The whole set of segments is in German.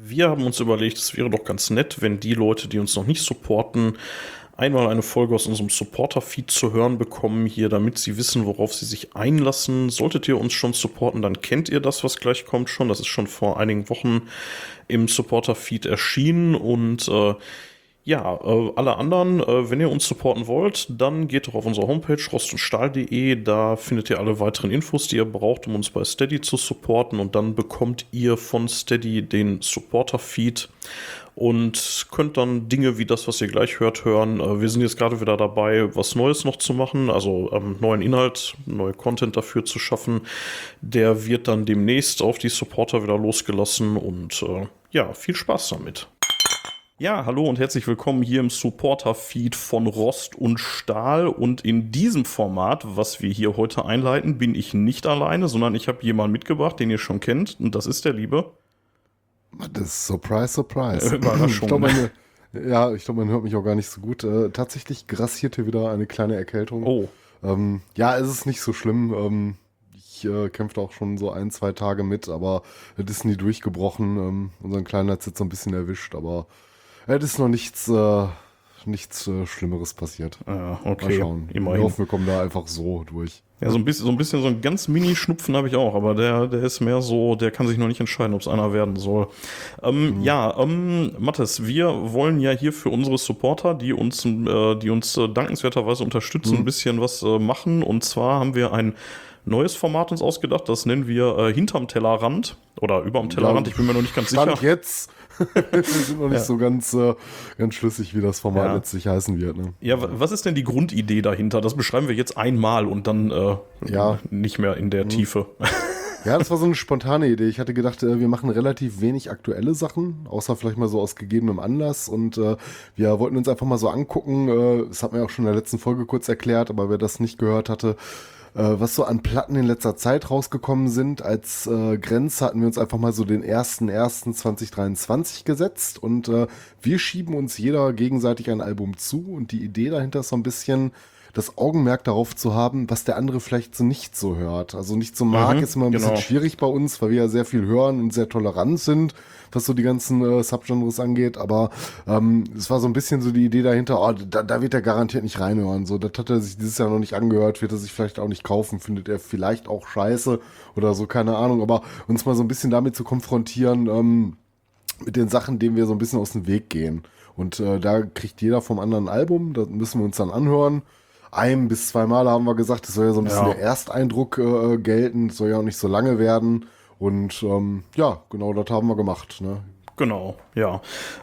Wir haben uns überlegt, es wäre doch ganz nett, wenn die Leute, die uns noch nicht supporten, einmal eine Folge aus unserem Supporter-Feed zu hören bekommen hier, damit sie wissen, worauf sie sich einlassen. Solltet ihr uns schon supporten, dann kennt ihr das, was gleich kommt schon. Das ist schon vor einigen Wochen im Supporter-Feed erschienen und äh, ja, äh, alle anderen, äh, wenn ihr uns supporten wollt, dann geht doch auf unsere Homepage rostundstahl.de. Da findet ihr alle weiteren Infos, die ihr braucht, um uns bei Steady zu supporten. Und dann bekommt ihr von Steady den Supporter-Feed und könnt dann Dinge wie das, was ihr gleich hört, hören. Äh, wir sind jetzt gerade wieder dabei, was Neues noch zu machen, also ähm, neuen Inhalt, neue Content dafür zu schaffen. Der wird dann demnächst auf die Supporter wieder losgelassen und äh, ja, viel Spaß damit. Ja, hallo und herzlich willkommen hier im Supporter-Feed von Rost und Stahl. Und in diesem Format, was wir hier heute einleiten, bin ich nicht alleine, sondern ich habe jemanden mitgebracht, den ihr schon kennt. Und das ist der Liebe. Das ist Surprise, Surprise. Überraschung. ich glaub, meine, ja, ich glaube, man hört mich auch gar nicht so gut. Äh, tatsächlich grassiert hier wieder eine kleine Erkältung. Oh. Ähm, ja, es ist nicht so schlimm. Ähm, ich äh, kämpfte auch schon so ein, zwei Tage mit, aber es ist nie durchgebrochen. Ähm, unseren Kleinen hat es jetzt so ein bisschen erwischt, aber es ist noch nichts, äh, nichts äh, Schlimmeres passiert. Ja, okay. Mal schauen. Immerhin. Ich hoffe, wir kommen da einfach so durch. Ja, so ein bisschen, so ein bisschen, so ein ganz Mini-Schnupfen habe ich auch, aber der, der ist mehr so, der kann sich noch nicht entscheiden, ob es einer werden soll. Ähm, mhm. Ja, ähm, Mathis, wir wollen ja hier für unsere Supporter, die uns, äh, die uns äh, dankenswerterweise unterstützen, mhm. ein bisschen was äh, machen. Und zwar haben wir ein neues Format uns ausgedacht, das nennen wir äh, hinterm Tellerrand oder überm Tellerrand, ich bin mir noch nicht ganz Stand sicher. jetzt wir sind noch nicht ja. so ganz, äh, ganz schlüssig, wie das Format ja. letztlich heißen wird. Ne? Ja, was ist denn die Grundidee dahinter? Das beschreiben wir jetzt einmal und dann äh, ja. nicht mehr in der mhm. Tiefe. Ja, das war so eine spontane Idee. Ich hatte gedacht, äh, wir machen relativ wenig aktuelle Sachen, außer vielleicht mal so aus gegebenem Anlass. Und äh, wir wollten uns einfach mal so angucken. Äh, das hat mir auch schon in der letzten Folge kurz erklärt, aber wer das nicht gehört hatte, äh, was so an Platten in letzter Zeit rausgekommen sind. Als äh, Grenze hatten wir uns einfach mal so den 1.1.2023 gesetzt und äh, wir schieben uns jeder gegenseitig ein Album zu und die Idee dahinter ist so ein bisschen, das Augenmerk darauf zu haben, was der andere vielleicht so nicht so hört. Also nicht so mag, mhm, ist immer ein genau. bisschen schwierig bei uns, weil wir ja sehr viel hören und sehr tolerant sind, was so die ganzen äh, Subgenres angeht. Aber ähm, es war so ein bisschen so die Idee dahinter, oh, da, da wird er garantiert nicht reinhören. So, das hat er sich dieses Jahr noch nicht angehört, wird er sich vielleicht auch nicht kaufen, findet er vielleicht auch scheiße oder so, keine Ahnung. Aber uns mal so ein bisschen damit zu konfrontieren, ähm, mit den Sachen, denen wir so ein bisschen aus dem Weg gehen. Und äh, da kriegt jeder vom anderen ein Album, das müssen wir uns dann anhören ein bis zweimal haben wir gesagt, das soll ja so ein bisschen ja. der Ersteindruck äh, gelten, soll ja auch nicht so lange werden. Und ähm, ja, genau das haben wir gemacht. Ne? Genau, ja.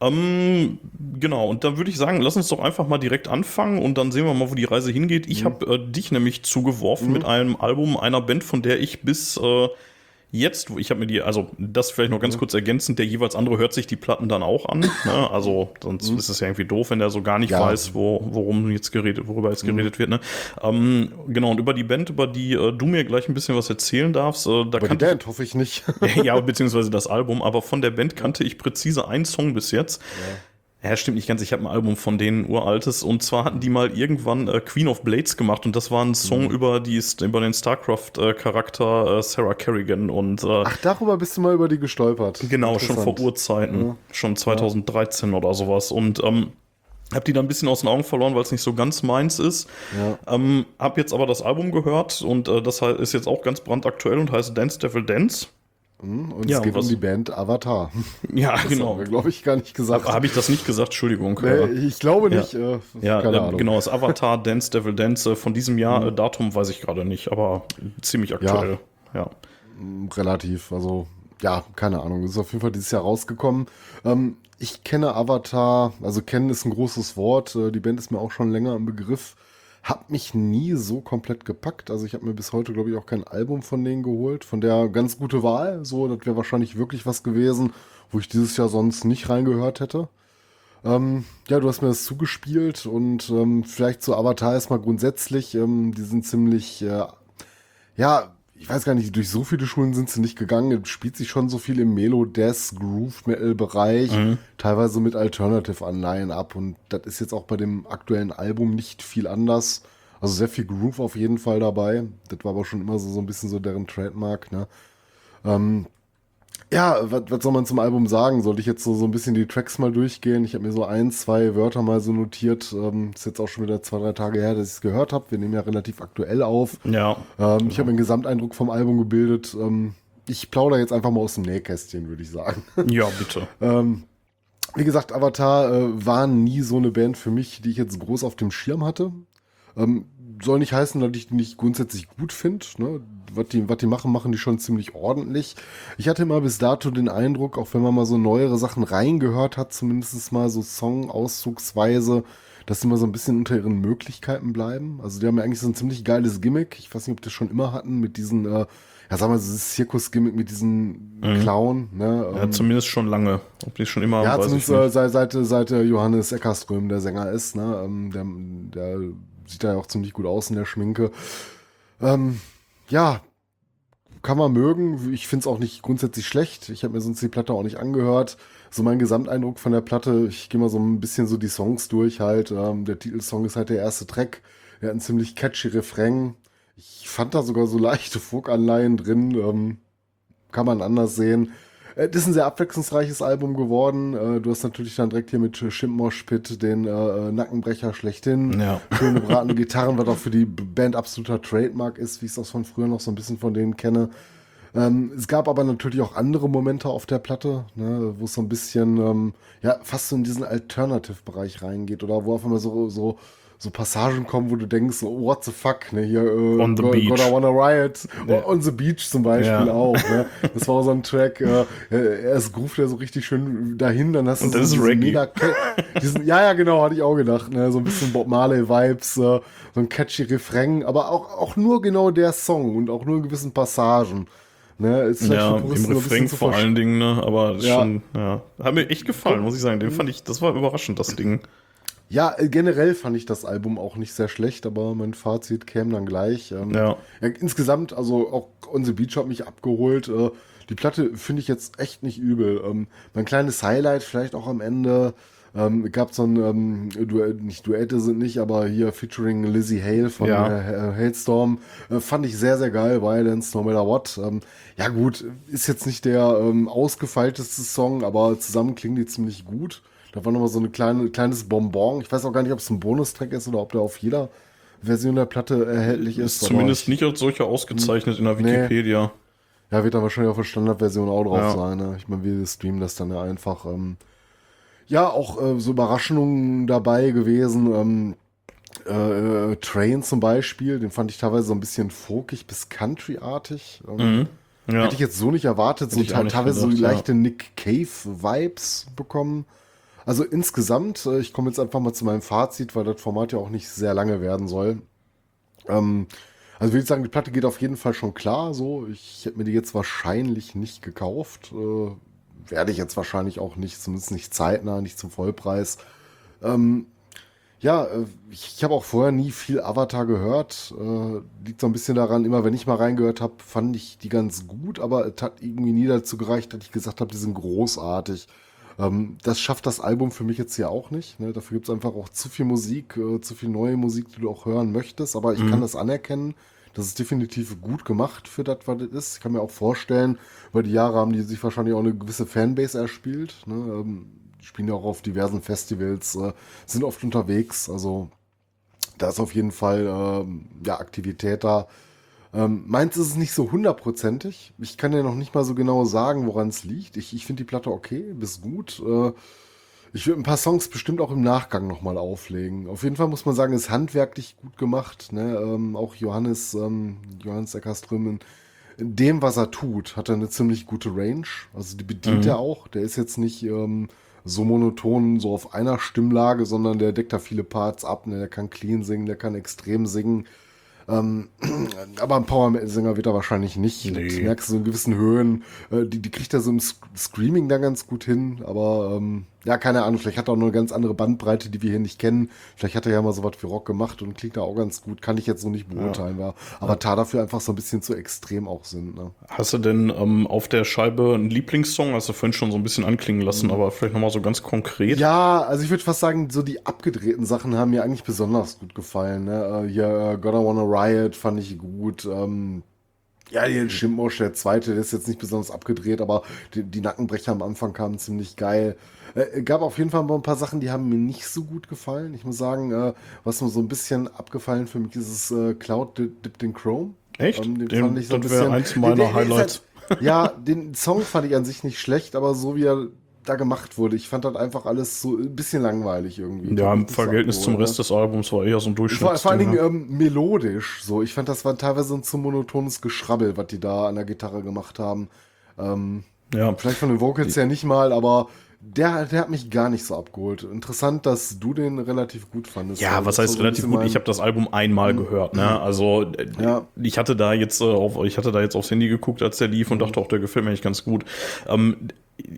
Ähm, genau, und dann würde ich sagen, lass uns doch einfach mal direkt anfangen und dann sehen wir mal, wo die Reise hingeht. Ich mhm. habe äh, dich nämlich zugeworfen mhm. mit einem Album einer Band, von der ich bis äh, Jetzt, ich habe mir die, also das vielleicht noch ganz mhm. kurz ergänzend, der jeweils andere hört sich die Platten dann auch an. Ne? Also sonst mhm. ist es ja irgendwie doof, wenn der so gar nicht ja. weiß, wo, worum jetzt geredet, worüber jetzt mhm. geredet wird. Ne? Ähm, genau, und über die Band, über die äh, du mir gleich ein bisschen was erzählen darfst, äh, da über die Band hoffe ich nicht. ja, beziehungsweise das Album, aber von der Band kannte ich präzise einen Song bis jetzt. Ja. Ja, stimmt nicht ganz. Ich habe ein Album von denen uraltes und zwar hatten die mal irgendwann äh, Queen of Blades gemacht und das war ein Song mhm. über die über den Starcraft-Charakter äh, Sarah Kerrigan und äh, Ach, darüber bist du mal über die gestolpert. Genau, schon vor Urzeiten, ja. schon 2013 ja. oder sowas und ähm, hab die dann ein bisschen aus den Augen verloren, weil es nicht so ganz meins ist. Ja. Ähm, hab jetzt aber das Album gehört und äh, das ist jetzt auch ganz brandaktuell und heißt Dance Devil Dance. Hm, und ja, es geht um die Band Avatar. Ja, das genau. Glaube ich, gar nicht gesagt. Habe ich das nicht gesagt? Entschuldigung. Nee, ich glaube nicht. Ja, äh, ja äh, genau. Das Avatar Dance Devil Dance äh, von diesem Jahr. Mhm. Datum weiß ich gerade nicht, aber ziemlich aktuell. Ja. ja. Hm, relativ. Also, ja, keine Ahnung. Ist auf jeden Fall dieses Jahr rausgekommen. Ähm, ich kenne Avatar, also kennen ist ein großes Wort. Äh, die Band ist mir auch schon länger im Begriff. Hat mich nie so komplett gepackt. Also ich habe mir bis heute, glaube ich, auch kein Album von denen geholt. Von der ganz gute Wahl. So, das wäre wahrscheinlich wirklich was gewesen, wo ich dieses Jahr sonst nicht reingehört hätte. Ähm, ja, du hast mir das zugespielt und ähm, vielleicht zu Avatar erstmal grundsätzlich. Ähm, die sind ziemlich, äh, ja, ich weiß gar nicht, durch so viele Schulen sind sie nicht gegangen. Es spielt sich schon so viel im Melo, Death, Groove Metal Bereich, mhm. teilweise mit Alternative Anleihen ab. Und das ist jetzt auch bei dem aktuellen Album nicht viel anders. Also sehr viel Groove auf jeden Fall dabei. Das war aber schon immer so, so ein bisschen so deren Trademark, ne? Ähm, Ja, was, was soll man zum Album sagen? Sollte ich jetzt so, so ein bisschen die Tracks mal durchgehen? Ich habe mir so ein, zwei Wörter mal so notiert. Ähm, ist jetzt auch schon wieder zwei, drei Tage her, dass ich es gehört habe. Wir nehmen ja relativ aktuell auf. Ja. Ähm, ich habe einen Gesamteindruck vom Album gebildet. Ähm, ich plaudere jetzt einfach mal aus dem Nähkästchen, würde ich sagen. Ja, bitte. ähm, wie gesagt, Avatar äh, war nie so eine Band für mich, die ich jetzt groß auf dem Schirm hatte. Ähm, soll nicht heißen, dass ich die nicht grundsätzlich gut finde. Ne? Was, die, was die machen, machen die schon ziemlich ordentlich. Ich hatte immer bis dato den Eindruck, auch wenn man mal so neuere Sachen reingehört hat, zumindest mal so Song-auszugsweise, dass sie mal so ein bisschen unter ihren Möglichkeiten bleiben. Also die haben ja eigentlich so ein ziemlich geiles Gimmick. Ich weiß nicht, ob die das schon immer hatten mit diesen, äh, ja sag mal, dieses Zirkus-Gimmick mit diesen mhm. Clown. Ne? Ja, ähm, zumindest schon lange. Ob die schon immer. Ja, zumindest äh, seit, seit, seit Johannes Eckerström der Sänger ist. Ne? Ähm, der, der sieht da ja auch ziemlich gut aus in der Schminke. Ähm, ja, kann man mögen. Ich finde es auch nicht grundsätzlich schlecht. Ich habe mir sonst die Platte auch nicht angehört. So mein Gesamteindruck von der Platte, ich gehe mal so ein bisschen so die Songs durch halt. Ähm, der Titelsong ist halt der erste Track. Er hat einen ziemlich catchy Refrain. Ich fand da sogar so leichte Folk-Anleihen drin. Ähm, kann man anders sehen. Äh, das ist ein sehr abwechslungsreiches Album geworden. Äh, du hast natürlich dann direkt hier mit Schimpmosh Pit den äh, Nackenbrecher schlechthin. Ja. Schöne bratende Gitarren, was auch für die Band absoluter Trademark ist, wie ich es auch von früher noch so ein bisschen von denen kenne. Ähm, es gab aber natürlich auch andere Momente auf der Platte, ne, wo es so ein bisschen, ähm, ja, fast so in diesen Alternative-Bereich reingeht oder wo auf einmal so, so so Passagen kommen, wo du denkst, so, what the fuck, ne, hier, äh, On the God, beach. God, Wanna Riot, ja. On the Beach zum Beispiel ja. auch, ne. Das war so ein Track, äh, erst groovt er so richtig schön dahin, dann hast du Und das so ist Reggae. Mega, diesen, ja, ja, genau, hatte ich auch gedacht, ne, so ein bisschen Bob Marley-Vibes, äh, so ein catchy Refrain, aber auch, auch nur genau der Song und auch nur in gewissen Passagen. Ne, ist ja, im Refrain vor allen Dingen, ne, aber ja. schon, ja. Hat mir echt gefallen, muss ich sagen. Den fand ich, das war überraschend, das Ding. Ja, äh, generell fand ich das Album auch nicht sehr schlecht, aber mein Fazit käme dann gleich. Ähm, ja. ja. Insgesamt, also auch On the Beach hat mich abgeholt. Äh, die Platte finde ich jetzt echt nicht übel. Ähm, mein kleines Highlight vielleicht auch am Ende. Ähm, gab so ein ähm, Duett, nicht Duette sind nicht, aber hier featuring Lizzie Hale von ja. äh, Hailstorm. Äh, fand ich sehr, sehr geil. Violence, no matter what. Ähm, ja, gut, ist jetzt nicht der ähm, ausgefeilteste Song, aber zusammen klingen die ziemlich gut. Da war nochmal so ein kleine, kleines Bonbon. Ich weiß auch gar nicht, ob es ein Bonustrack ist oder ob der auf jeder Version der Platte erhältlich ist. ist zumindest nicht als solcher ausgezeichnet in der Wikipedia. Nee. Ja, wird dann wahrscheinlich auf der Standardversion auch drauf ja. sein. Ne? Ich meine, wir streamen das dann ja einfach. Ähm, ja, auch äh, so Überraschungen dabei gewesen. Ähm, äh, Train zum Beispiel, den fand ich teilweise so ein bisschen folkig bis country-artig. Ähm, mhm. ja. Hätte ich jetzt so nicht erwartet, so teilweise gedacht, so leichte ja. Nick Cave-Vibes bekommen. Also insgesamt, äh, ich komme jetzt einfach mal zu meinem Fazit, weil das Format ja auch nicht sehr lange werden soll. Ähm, also würde ich sagen, die Platte geht auf jeden Fall schon klar. So, ich hätte mir die jetzt wahrscheinlich nicht gekauft. Äh, werde ich jetzt wahrscheinlich auch nicht, zumindest nicht zeitnah, nicht zum Vollpreis. Ähm, ja, äh, ich, ich habe auch vorher nie viel Avatar gehört. Äh, liegt so ein bisschen daran, immer wenn ich mal reingehört habe, fand ich die ganz gut, aber es hat irgendwie nie dazu gereicht, dass ich gesagt habe, die sind großartig. Ähm, das schafft das Album für mich jetzt hier auch nicht. Ne? Dafür gibt es einfach auch zu viel Musik, äh, zu viel neue Musik, die du auch hören möchtest. Aber ich mhm. kann das anerkennen. Das ist definitiv gut gemacht für das, was es ist. Ich kann mir auch vorstellen, weil die Jahre haben die sich wahrscheinlich auch eine gewisse Fanbase erspielt. Ne? Ähm, die spielen ja auch auf diversen Festivals, äh, sind oft unterwegs. Also da ist auf jeden Fall äh, ja, Aktivität da. Ähm, meins ist es nicht so hundertprozentig. Ich kann ja noch nicht mal so genau sagen, woran es liegt. Ich, ich finde die Platte okay, bis gut. Äh, ich würde ein paar Songs bestimmt auch im Nachgang nochmal auflegen. Auf jeden Fall muss man sagen, ist handwerklich gut gemacht. Ne? Ähm, auch Johannes, ähm, Johannes Eckerström in, dem, was er tut, hat er eine ziemlich gute Range. Also die bedient mhm. er auch. Der ist jetzt nicht ähm, so monoton, so auf einer Stimmlage, sondern der deckt da viele Parts ab. Ne? Der kann clean singen, der kann extrem singen. Ähm, aber ein Power-Sänger wird er wahrscheinlich nicht. Nee. Du merkst so in gewissen Höhen, äh, die, die kriegt er so im Screaming da ganz gut hin, aber ähm, ja, keine Ahnung, vielleicht hat er auch eine ganz andere Bandbreite, die wir hier nicht kennen. Vielleicht hat er ja mal so was für Rock gemacht und klingt da auch ganz gut. Kann ich jetzt so nicht beurteilen. Ja. Aber ja. da dafür einfach so ein bisschen zu extrem auch sind. Ne? Hast du denn ähm, auf der Scheibe einen Lieblingssong? Hast du vorhin schon so ein bisschen anklingen lassen, mhm. aber vielleicht nochmal so ganz konkret? Ja, also ich würde fast sagen, so die abgedrehten Sachen haben mir eigentlich besonders gut gefallen. Ne? Äh, hier uh, Gotta Wanna Riot fand ich gut. Ähm, Ja, den Schimmbusch, der zweite, der ist jetzt nicht besonders abgedreht, aber die, die Nackenbrecher am Anfang kamen ziemlich geil. Äh, gab auf jeden Fall ein paar Sachen, die haben mir nicht so gut gefallen. Ich muss sagen, äh, was mir so ein bisschen abgefallen für mich ist, ist äh, Cloud Dipped in Chrome. Echt? Ähm, den Den- fand ich so ein bisschen. eins meiner der ist Highlights. Halt, ja, den Song fand ich an sich nicht schlecht, aber so wie er da gemacht wurde, ich fand das einfach alles so ein bisschen langweilig irgendwie. Ja, im Nicht Verhältnis zum abgeholt, Rest des Albums war eher so ein vor, Durchschnittsding. vor allen Dingen ne? ähm, melodisch. So, ich fand, das war teilweise ein zu monotones Geschrabbel, was die da an der Gitarre gemacht haben. Ähm, ja, vielleicht von den Vocals her nicht mal, aber der, der hat mich gar nicht so abgeholt. Interessant, dass du den relativ gut fandest. Ja, Also was war heißt so relativ gut? Ich habe das Album einmal gehört, ne? Also äh, Ja. ich hatte da jetzt äh, auf, ich hatte da jetzt aufs Handy geguckt, als der lief und dachte auch, der gefällt mir eigentlich ganz gut. Ähm,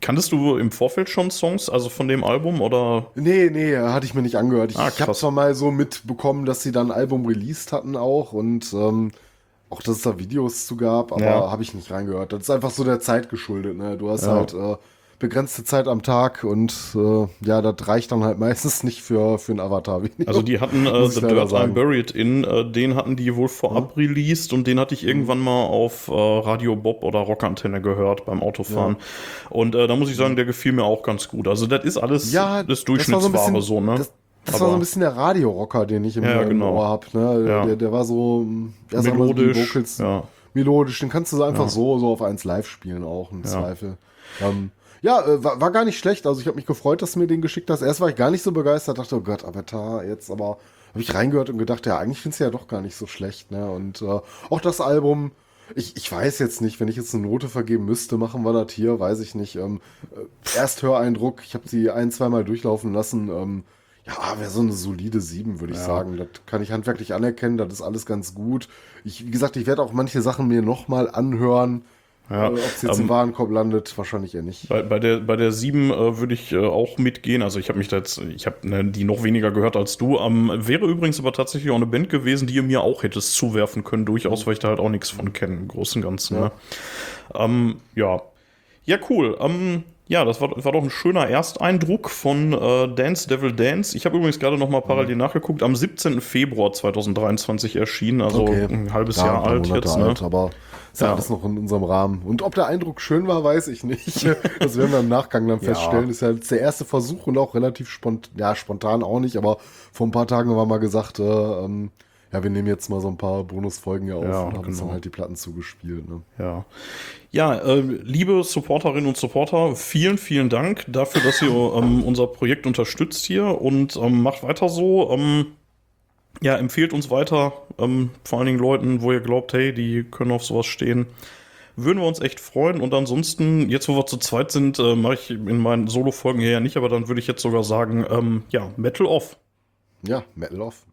kanntest du im Vorfeld schon Songs, also von dem Album oder? Nee, nee, hatte ich mir nicht angehört. Ich, Ah, ich habe zwar mal so mitbekommen, dass sie dann ein Album released hatten auch und ähm, auch, dass es da Videos zu gab, aber Ja. habe ich nicht reingehört. Das ist einfach so der Zeit geschuldet. Ne? Du hast Ja. halt äh, begrenzte Zeit am Tag und äh, ja, das reicht dann halt meistens nicht für, für einen Avatar. Also die hatten äh, The Dirt I'm. Buried In, äh, den hatten die wohl vorab released und den hatte ich irgendwann mal auf äh, Radio Bob oder Rockantenne gehört beim Autofahren. Und äh, da muss ich sagen, der gefiel mir auch ganz gut. Also das ist alles ja, das das war so ein Durchschnittsware bisschen, so, ne? Das, das war so ein bisschen der Radiorocker, den ich im, Ja, im genau. Ohr hab. Ne? Ja. Der, der war so ja, sagen wir mal, die melodisch. Vocals, ja. Melodisch. Den kannst du so einfach Ja. so, so auf eins live spielen auch im Ja. Zweifel. Ähm, ja, äh, war, war gar nicht schlecht. Also ich habe mich gefreut, dass du mir den geschickt hast. Erst war ich gar nicht so begeistert, dachte, oh Gott, Avatar, jetzt aber habe ich reingehört und gedacht, ja, eigentlich findest du ja doch gar nicht so schlecht. Ne? Und äh, auch das Album, ich, ich weiß jetzt nicht, wenn ich jetzt eine Note vergeben müsste, machen wir das hier, weiß ich nicht. Ähm, äh, Ersthöreindruck, ich habe sie ein, zweimal durchlaufen lassen. Ähm, ja, wäre so eine solide 7, würde ich Ja. sagen. Das kann ich handwerklich anerkennen, das ist alles ganz gut. Ich, wie gesagt, ich werde auch manche Sachen mir nochmal anhören. Ja, Äh, Ob es jetzt ähm, im Warenkorb landet, wahrscheinlich eher nicht. Bei, bei der bei der 7 äh, würde ich äh, auch mitgehen. Also ich habe mich da jetzt, ich habe ne, die noch weniger gehört als du. Ähm, wäre übrigens aber tatsächlich auch eine Band gewesen, die ihr mir auch hättest zuwerfen können, durchaus, weil ich da halt auch nichts von kenne, im Großen und Ganzen. Ja. Ne? Ähm, ja. Ja, cool. Ähm, ja, das war, war doch ein schöner Ersteindruck von äh, Dance Devil Dance. Ich habe übrigens gerade noch mal Mhm. parallel nachgeguckt. Am 17. Februar 2023 erschienen, also Okay. ein halbes Ja, Jahr ein alt Monate jetzt. Ne? alt, aber ist ja Ja. alles noch in unserem Rahmen. Und ob der Eindruck schön war, weiß ich nicht. Das werden wir im Nachgang dann Ja. feststellen. Ist ja jetzt der erste Versuch und auch relativ spontan, ja, spontan auch nicht, aber vor ein paar Tagen war mal gesagt, äh, ähm, ja, wir nehmen jetzt mal so ein paar Bonusfolgen hier auf Ja, und haben uns genau. dann halt die Platten zugespielt. Ne? Ja. Ja, äh, liebe Supporterinnen und Supporter, vielen, vielen Dank dafür, dass ihr ähm, unser Projekt unterstützt hier und ähm, macht weiter so. Ähm, ja, empfehlt uns weiter, ähm, vor allen Dingen Leuten, wo ihr glaubt, hey, die können auf sowas stehen. Würden wir uns echt freuen. Und ansonsten, jetzt wo wir zu zweit sind, äh, mache ich in meinen Solo-Folgen hier ja nicht, aber dann würde ich jetzt sogar sagen, ähm, ja, Metal off. Ja, Metal Off.